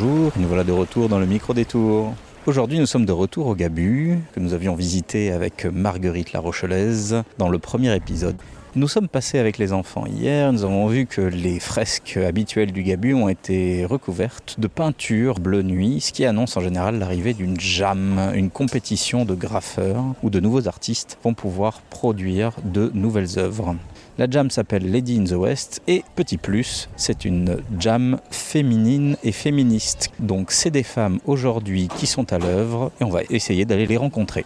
bonjour, nous voilà de retour dans le micro-détour. Aujourd'hui, nous sommes de retour au Gabu, que nous avions visité avec Marguerite la Rochelaise dans le premier épisode. Nous sommes passés avec les enfants hier, nous avons vu que les fresques habituelles du Gabu ont été recouvertes de peinture bleu nuit, ce qui annonce en général l'arrivée d'une jam, une compétition de graffeurs où de nouveaux artistes vont pouvoir produire de nouvelles œuvres. La jam s'appelle Lady in the West et petit plus, c'est une jam féminine et féministe. Donc c'est des femmes aujourd'hui qui sont à l'œuvre et on va essayer d'aller les rencontrer.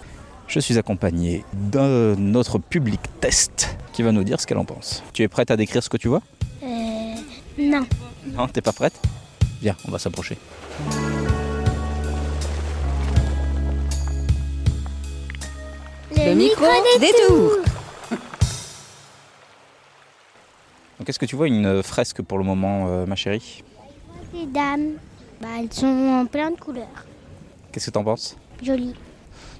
Je suis accompagné de notre public test qui va nous dire ce qu'elle en pense. Tu es prête à décrire ce que tu vois? Euh, non. Non, t'es pas prête? Viens, on va s'approcher. Le, micro des détour. Donc est-ce que tu vois une fresque pour le moment, euh, ma chérie? Les dames, bah, elles sont en plein de couleurs. Qu'est-ce que t'en penses? Jolies.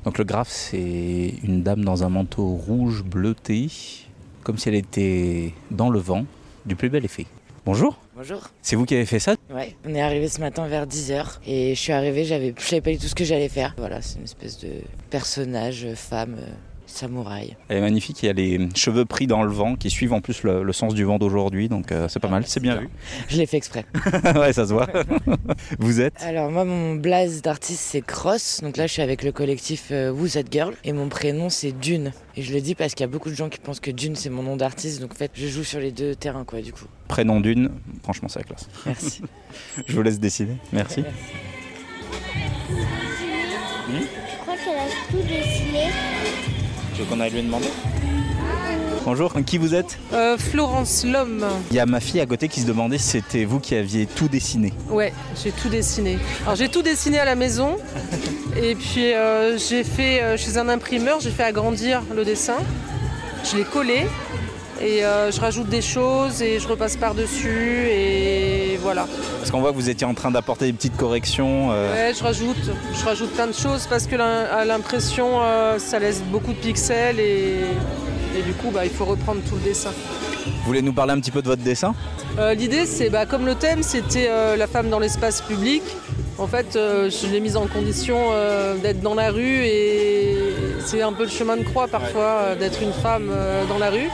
Donc le graphe, c'est une dame dans un manteau rouge bleuté, comme si elle était dans le vent, du plus bel effet. Bonjour, Bonjour. c'est vous qui avez fait ça? Ouais, on est arrivé ce matin vers 10h et je suis arrivé, j'avais je savais pas du tout ce que j'allais faire. Voilà, c'est une espèce de personnage femme euh, samouraï. Elle est magnifique, il y a les cheveux pris dans le vent qui suivent en plus le, le sens du vent d'aujourd'hui, donc euh, c'est pas mal, c'est bien vu. Je l'ai fait exprès. ouais, ça se voit. vous êtes Alors moi mon blaze d'artiste c'est Cross, donc là je suis avec le collectif euh, Who's That Girl et mon prénom c'est Dune. Et je le dis parce qu'il y a beaucoup de gens qui pensent que Dune c'est mon nom d'artiste, donc en fait je joue sur les deux terrains quoi du coup. Prénom d'une, franchement c'est la classe. Merci. Je vous laisse décider, merci. Veux qu'on aille lui demander Bonjour, qui vous êtes? Euh, Florence Lhomme. Il y a ma fille à côté qui se demandait si c'était vous qui aviez tout dessiné. Ouais, j'ai tout dessiné. Alors j'ai tout dessiné à la maison. Et puis euh, j'ai fait euh, chez un imprimeur, j'ai fait agrandir le dessin. Je l'ai collé. Et je rajoute des choses et je repasse par-dessus. Et voilà. Parce qu'on voit que vous étiez en train d'apporter des petites corrections. euh, Ouais, je rajoute, je rajoute plein de choses parce que l'impression, euh, ça laisse beaucoup de pixels et, et du coup, bah, il faut reprendre tout le dessin. Vous voulez nous parler un petit peu de votre dessin? Euh, L'idée, c'est bah, comme le thème, c'était la femme dans l'espace public. En fait, je l'ai mise en condition d'être dans la rue et c'est un peu le chemin de croix parfois d'être une femme dans la rue.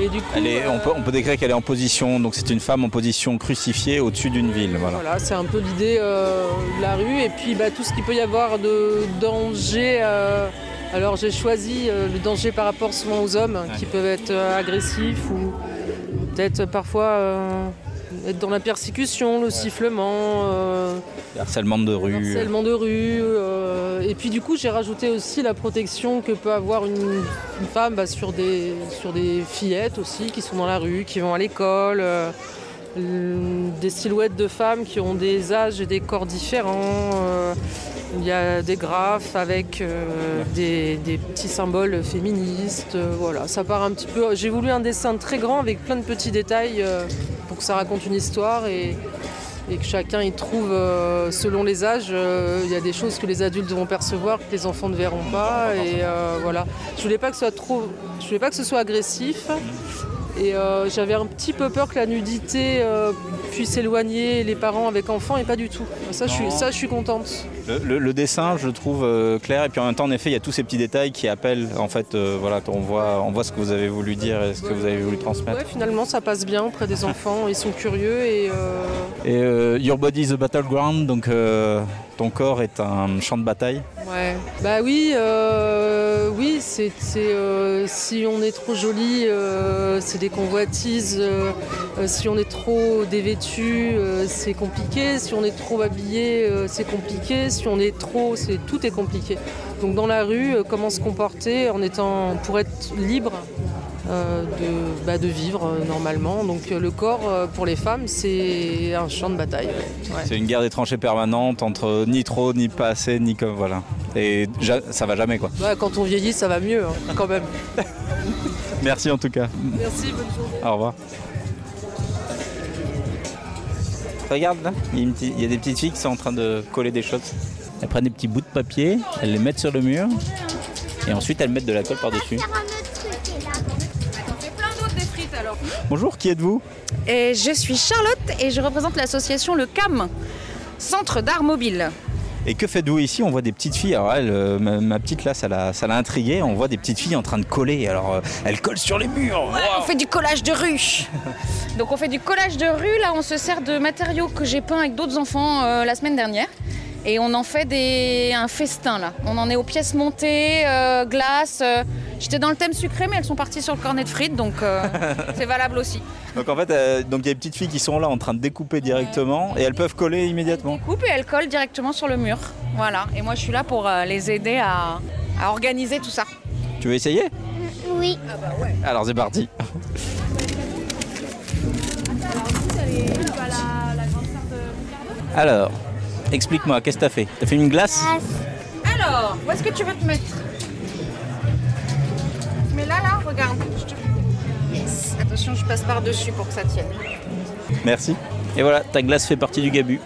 Et du coup, Elle est, on, peut, on peut décrire qu'elle est en position, donc c'est une femme en position crucifiée au-dessus d'une ville. Voilà. Voilà, c'est un peu l'idée euh, de la rue et puis bah, tout ce qu'il peut y avoir de danger. euh, alors j'ai choisi euh, le danger par rapport souvent aux hommes qui peuvent être agressifs ou peut-être parfois être dans la persécution, le sifflement, euh, Harcèlement de le rue. harcèlement de rue. euh, et puis du coup j'ai rajouté aussi la protection que peut avoir une, une femme bah, sur, des, sur des fillettes aussi qui sont dans la rue, qui vont à l'école. Euh, des silhouettes de femmes qui ont des âges et des corps différents. euh, il y a des graphes avec euh, des, des petits symboles féministes. euh, voilà, ça part un petit peu. J'ai voulu un dessin très grand avec plein de petits détails euh, pour que ça raconte une histoire et, et que chacun y trouve, selon les âges, il y a des choses que les adultes vont percevoir que les enfants ne verront pas. Et voilà, je voulais pas que ce soit trop, je voulais pas que ce soit agressif. Et euh, j'avais un petit peu peur que la nudité euh, puisse éloigner les parents avec enfants et pas du tout. Ça, je suis, ça, je suis contente. Le, le- le dessin, je le trouve euh, clair, et puis en même temps, en effet, il y a tous ces petits détails qui appellent, en fait, euh, voilà, qu'on voit, on voit ce que vous avez voulu dire et ce que vous avez voulu transmettre. Ouais, finalement, ça passe bien auprès des enfants. Ils sont curieux et euh, Et euh, Your Body is a Battleground, donc euh, ton corps est un champ de bataille. Ouais, bah oui, euh, oui, c'est euh, si on est trop joli, euh, c'est des convoitises. si on est trop dévêtu, c'est compliqué. Si on est trop habillé, c'est compliqué. Si on est trop, c'est tout est compliqué. Donc dans la rue, comment se comporter en étant pour être libre. Euh, de, bah, de vivre euh, normalement. Donc euh, le corps pour les femmes, c'est un champ de bataille. ouais. C'est une guerre des tranchées permanente entre ni trop, ni pas assez, ni comme voilà. Et ja- ça va jamais quoi. Ouais, quand on vieillit, ça va mieux hein, quand même. Merci en tout cas. Merci, bonne journée. Au revoir. Regarde là, il y, a une petite- il y a des petites filles qui sont en train de coller des choses. Elles prennent des petits bouts de papier, elles les mettent sur le mur et ensuite elles mettent de la colle par-dessus. Bonjour, qui êtes-vous? Et je suis Charlotte et je représente l'association Le CAM. Centre d'art mobile. Et que faites-vous ici? On voit des petites filles. Alors elle, euh, ma, ma petite là, ça l'a, ça l'a intriguée. On voit des petites filles en train de coller. Alors euh, elles collent sur les murs. Ouais, on fait du collage de rue. Donc on fait du collage de rue. Là, on se sert de matériaux que j'ai peints avec d'autres enfants euh, la semaine dernière. Et on en fait des... un festin là. On en est aux pièces montées, glace. J'étais dans le thème sucré, mais elles sont parties sur le cornet de frites, donc euh, c'est valable aussi. Donc en fait, euh, donc il y a des petites filles qui sont là en train de découper directement et elles peuvent coller immédiatement. Coupe et elles collent directement sur le mur. Voilà. Et moi, je suis là pour euh, les aider à, à organiser tout ça. Tu veux essayer? Oui. Alors c'est parti. Alors, explique-moi, qu'est-ce que t'as fait? T'as fait une glace Alors, où est-ce que tu veux te mettre? Regarde. je te- Yes. Attention, je passe par-dessus pour que ça tienne. Merci. Et voilà, ta glace fait partie du gabu.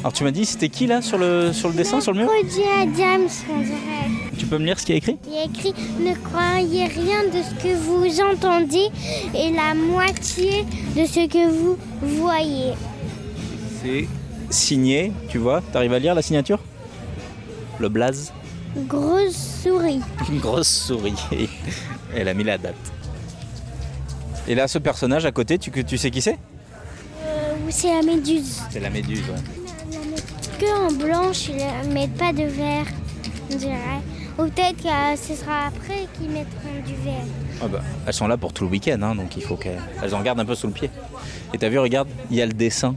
Alors tu m'as dit, c'était qui là sur le, sur le dessin, sur le mur Cody Adams, on dirait. Tu peux me lire ce qu'il y a écrit Il y a écrit Ne croyez rien de ce que vous entendez et la moitié de ce que vous voyez. C'est signé, tu vois T'arrives à lire la signature? Le blaze Grosse souris. Une grosse souris. Elle a mis la date. Et là, ce personnage à côté, tu, tu sais qui c'est? Euh, c'est la méduse. C'est la méduse, ouais. Que en blanche, ils ne mettent pas de vert, on dirait. Ou peut-être que euh, ce sera après qu'ils mettront du vert. Ah bah, elles sont là pour tout le week-end, hein, donc il faut qu'elles elles en gardent un peu sous le pied. Et t'as vu, regarde, il y a le dessin.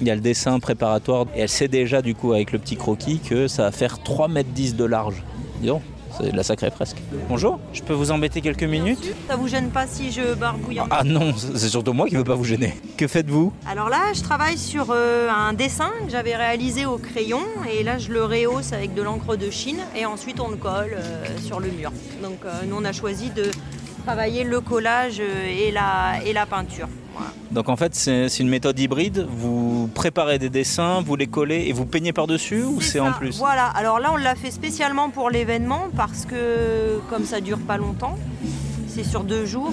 Il y a le dessin préparatoire. Et elle sait déjà, du coup, avec le petit croquis, que ça va faire 3 mètres 10 de large. Dis donc, c'est de la sacrée presque. Bonjour, je peux vous embêter quelques minutes? Ça vous gêne pas si je barbouille Ah non, c'est surtout moi qui veux pas vous gêner. Que faites-vous? Alors là, je travaille sur euh, un dessin que j'avais réalisé au crayon et là, je le rehausse avec de l'encre de Chine et ensuite on le colle euh, sur le mur. Donc euh, nous, on a choisi de travailler le collage et la, et la peinture. Voilà. Donc en fait, c'est une méthode hybride. Vous préparez des dessins, vous les collez et vous peignez par-dessus ou c'est en plus Voilà, alors là, on l'a fait spécialement pour l'événement parce que comme ça dure pas longtemps, c'est sur deux jours,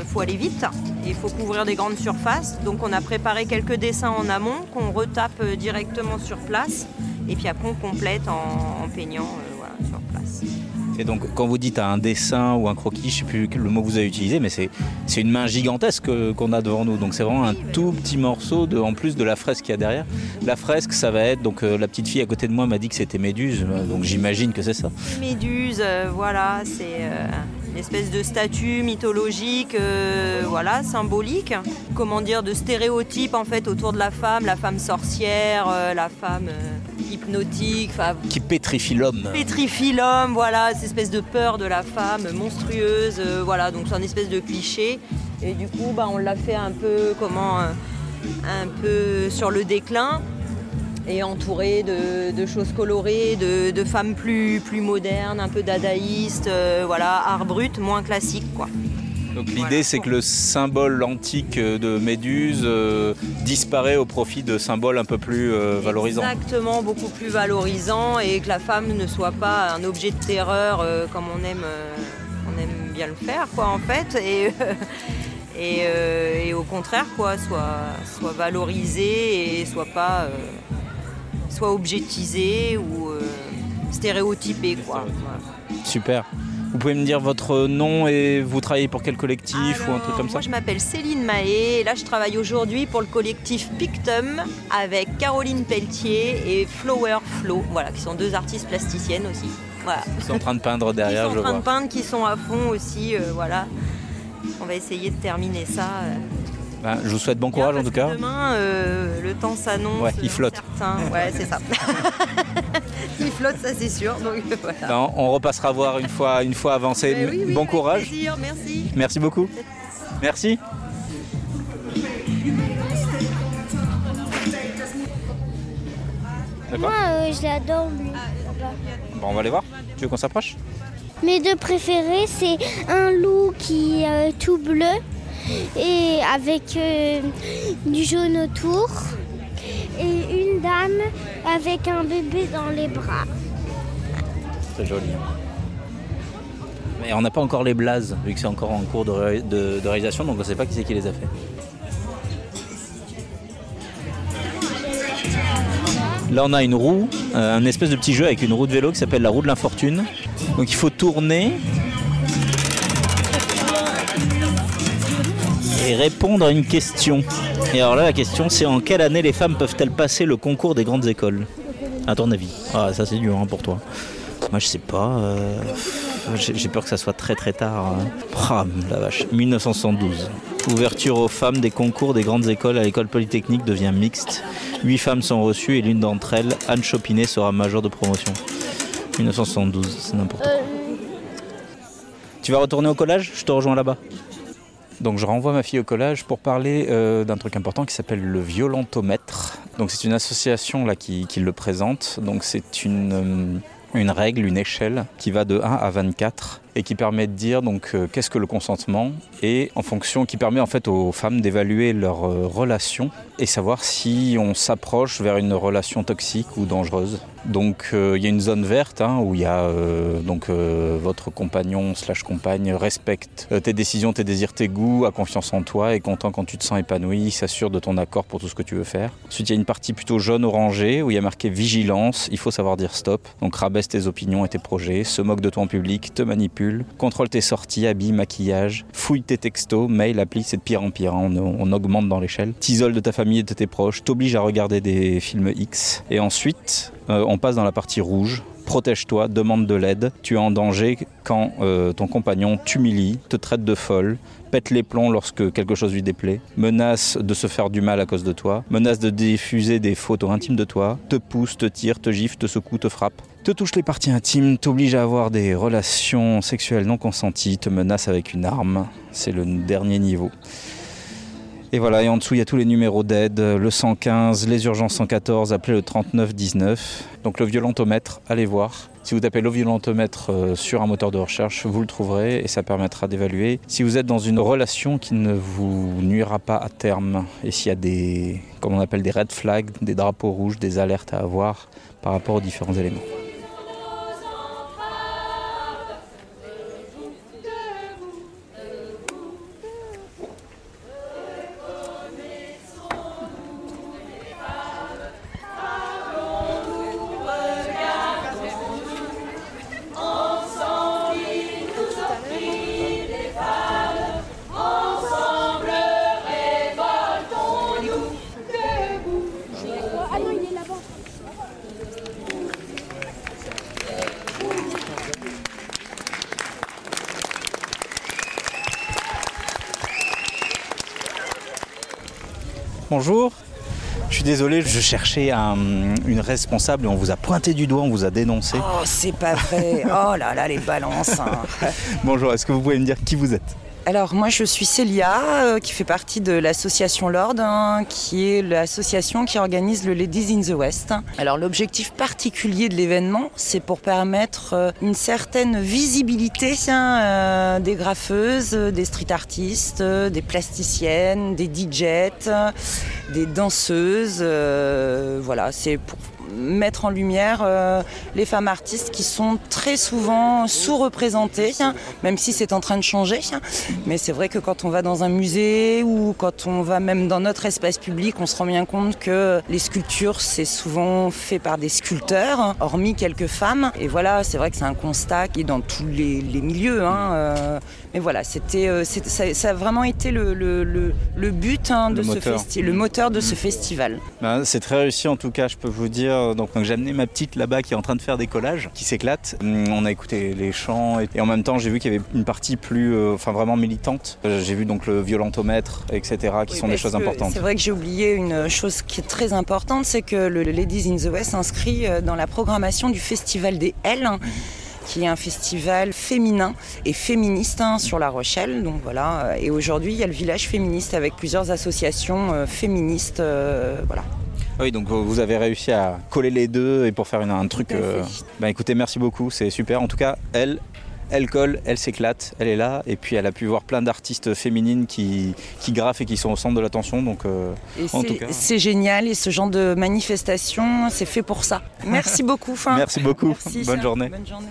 il faut aller vite et il faut couvrir des grandes surfaces. Donc on a préparé quelques dessins en amont qu'on retape euh, directement sur place et puis après on complète en, en peignant euh. Et donc quand vous dites un dessin ou un croquis, je sais plus le mot que vous avez utilisé, mais c'est une main gigantesque qu'on a devant nous. Donc c'est vraiment un tout petit morceau de, en plus de la fresque qu'il y a derrière. La fresque, ça va être donc euh, la petite fille à côté de moi m'a dit que c'était Méduse, donc j'imagine que c'est ça. Méduse, euh, voilà, c'est euh, une espèce de statue mythologique, voilà, symbolique. Comment dire, de stéréotypes en fait autour de la femme, la femme sorcière, la femme hypnotique, Qui pétrifie l'homme. pétrifie l'homme, voilà, cette espèce de peur de la femme monstrueuse, euh, voilà, donc c'est un espèce de cliché. Et du coup, bah, on l'a fait un peu, comment, euh, un peu sur le déclin et entouré de, de choses colorées, de, de femmes plus, plus modernes, un peu dadaïstes, euh, voilà, art brut, moins classique, quoi. Donc l'idée Voilà. c'est que le symbole antique de Méduse euh, disparaît au profit de symboles un peu plus euh, valorisants. Exactement, beaucoup plus valorisant et que la femme ne soit pas un objet de terreur euh, comme on aime, euh, on aime bien le faire, quoi, en fait. Et, et, euh, et au contraire, quoi, soit, soit valorisée et soit pas, euh, soit objectisée ou euh, stéréotypée, quoi. Voilà. Super. Vous pouvez me dire votre nom et vous travaillez pour quel collectif ou un truc comme ça Moi, je m'appelle Céline Mahé et là, je travaille aujourd'hui pour le collectif Pictum avec Caroline Pelletier et Flower Flow, voilà, qui sont deux artistes plasticiennes aussi. Voilà. Ils sont en train de peindre derrière, sont je en train de peindre, qui sont à fond aussi, euh, voilà. On va essayer de terminer ça. euh, Ben, je vous souhaite bon bien, courage en tout cas. Demain, euh, le temps s'annonce. Ouais, il flotte. incertain. Ouais, c'est ça. il flotte, ça c'est sûr. Donc voilà. On repassera voir une fois, une fois avancé. Mais oui, oui, bon courage. plaisir, merci. Merci beaucoup. Merci. D'accord Moi, euh, je l'adore, lui. Bon, on va aller voir. Tu veux qu'on s'approche? Mes deux préférés, c'est un loup qui est euh, tout bleu et avec euh, du jaune autour et dame avec un bébé dans les bras. C'est joli. Mais on n'a pas encore les blazes, vu que c'est encore en cours de, réalisation, donc on ne sait pas qui c'est qui les a fait. Là, on a une roue, euh, un espèce de petit jeu avec une roue de vélo qui s'appelle la roue de l'infortune. Donc il faut tourner et répondre à une question. Et alors là, la question, c'est en quelle année les femmes peuvent-elles passer le concours des grandes écoles? À ton avis? Ah, ça c'est dur hein, pour toi. Moi, je sais pas. euh, J'ai peur que ça soit très très tard. hein. Ah, la vache. 1972. Ouverture aux femmes des concours des grandes écoles à l'école polytechnique devient mixte. Huit femmes sont reçues et l'une d'entre elles, Anne Chopinet, sera majeure de promotion. 1972, c'est n'importe quoi. Tu vas retourner au collège? Je te rejoins là-bas. Donc je renvoie ma fille au collège pour parler euh, d'un truc important qui s'appelle le violentomètre. Donc c'est une association là qui, qui le présente. Donc c'est une, euh, une règle, une échelle qui va de 1 à 24 et qui permet de dire donc euh, qu'est-ce que le consentement et en fonction qui permet en fait aux femmes d'évaluer leur euh, relation et savoir si on s'approche vers une relation toxique ou dangereuse. Donc euh, il y a une zone verte hein, où il y a donc votre compagnon slash compagne respecte tes décisions, tes désirs, tes goûts, a confiance en toi, est content quand tu te sens épanoui, s'assure de ton accord pour tout ce que tu veux faire. Ensuite il y a une partie plutôt jaune orangée où il y a marqué vigilance, il faut savoir dire stop. Donc rabaisse tes opinions et tes projets, se moque de toi en public, te manipule, contrôle tes sorties, habits, maquillage, fouille tes textos, mail, appli, c'est de pire en pire, hein, on, augmente dans l'échelle. T'isole de ta famille et de tes proches, t'oblige à regarder des films X. Et ensuite, euh, on passe dans la partie rouge. Protège-toi, demande de l'aide. Tu es en danger quand euh, ton compagnon t'humilie, te traite de folle, pète les plombs lorsque quelque chose lui déplaît, menace de se faire du mal à cause de toi, menace de diffuser des photos intimes de toi, te pousse, te tire, te gifle, te secoue, te frappe, te touche les parties intimes, t'oblige à avoir des relations sexuelles non consenties, te menace avec une arme. C'est le dernier niveau. Et voilà, et en dessous, il y a tous les numéros d'aide, le 115, les urgences 114, appelez le 3919. Donc le violentomètre, allez voir. Si vous tapez le violentomètre euh, sur un moteur de recherche, vous le trouverez et ça permettra d'évaluer si vous êtes dans une relation qui ne vous nuira pas à terme et s'il y a des, comme on appelle des red flags, des drapeaux rouges, des alertes à avoir par rapport aux différents éléments. Bonjour. Je suis désolé, je cherchais un- une responsable et on vous a pointé du doigt, on vous a dénoncé. Oh, c'est pas vrai. Oh là là, les balances. hein. Bonjour, est-ce que vous pouvez me dire qui vous êtes? Alors, moi, je suis Célia, euh, qui fait partie de l'association Lord, hein, qui est l'association qui organise le Ladies in the West. Alors, l'objectif particulier de l'événement, c'est pour permettre euh, une certaine visibilité hein, euh, des graffeuses, des street artistes, des plasticiennes, des DJs, des danseuses. voilà, c'est pour mettre en lumière euh, les femmes artistes qui sont très souvent sous-représentées, hein, même si c'est en train de changer. hein. Mais c'est vrai que quand on va dans un musée ou quand on va même dans notre espace public, on se rend bien compte que les sculptures, c'est souvent fait par des sculpteurs, hein, hormis quelques femmes. Et voilà, c'est vrai que c'est un constat qui est dans tous les, les milieux. hein, euh, mais voilà, c'était, euh, ça, ça a vraiment été le, le- le- le but hein, de Le ce moteur. festival, le moteur de ce festival. Ben, C'est très réussi en tout cas, je peux vous dire. Donc, donc, j'ai amené ma petite là-bas qui est en train de faire des collages, qui s'éclate. Hum, On a écouté les chants et, et en même temps j'ai vu qu'il y avait une partie plus, euh, enfin vraiment militante. Euh, J'ai vu donc le violentomètre, etc., qui Oui, sont des choses importantes. C'est vrai que j'ai oublié une chose qui est très importante, c'est que le Ladies in the West s'inscrit euh, dans la programmation du Festival des L, hein, qui est un festival féminin et féministe hein, sur La Rochelle. Donc voilà. Et aujourd'hui, il y a le village féministe avec plusieurs associations euh, féministes. euh, voilà. Oui, donc vous avez réussi à coller les deux et pour faire une- un truc. Euh, Ben écoutez, merci beaucoup, c'est super. En tout cas, elle. Elle colle, elle s'éclate, elle est là, et puis elle a pu voir plein d'artistes féminines qui, qui graffent et qui sont au centre de l'attention. Donc, euh, En c'est- tout cas. c'est génial et ce genre de manifestation, c'est fait pour ça. Merci beaucoup. Merci beaucoup, Merci, bonne journée. Bonne journée.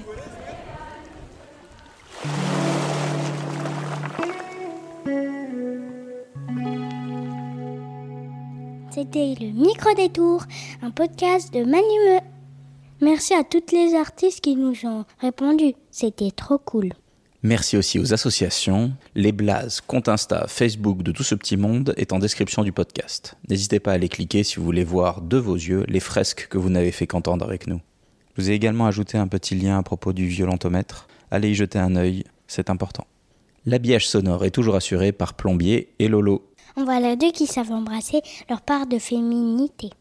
C'était le Micro Détour, un podcast de Manime. Merci à toutes les artistes qui nous ont répondu. C'était trop cool. Merci aussi aux associations. Les blazes, compte Insta, Facebook de tout ce petit monde est en description du podcast. N'hésitez pas à les cliquer si vous voulez voir de vos yeux les fresques que vous n'avez fait qu'entendre avec nous. Je vous ai également ajouté un petit lien à propos du violentomètre. Allez y jeter un œil, c'est important. L'habillage sonore est toujours assuré par Plombier et Lolo. On voit les deux qui savent embrasser leur part de féminité.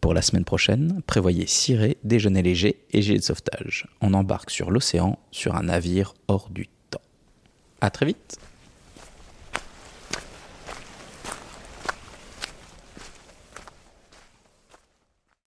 Pour la semaine prochaine, prévoyez ciré, déjeuner léger et gilet de sauvetage. On embarque sur l'océan sur un navire hors du temps. À très vite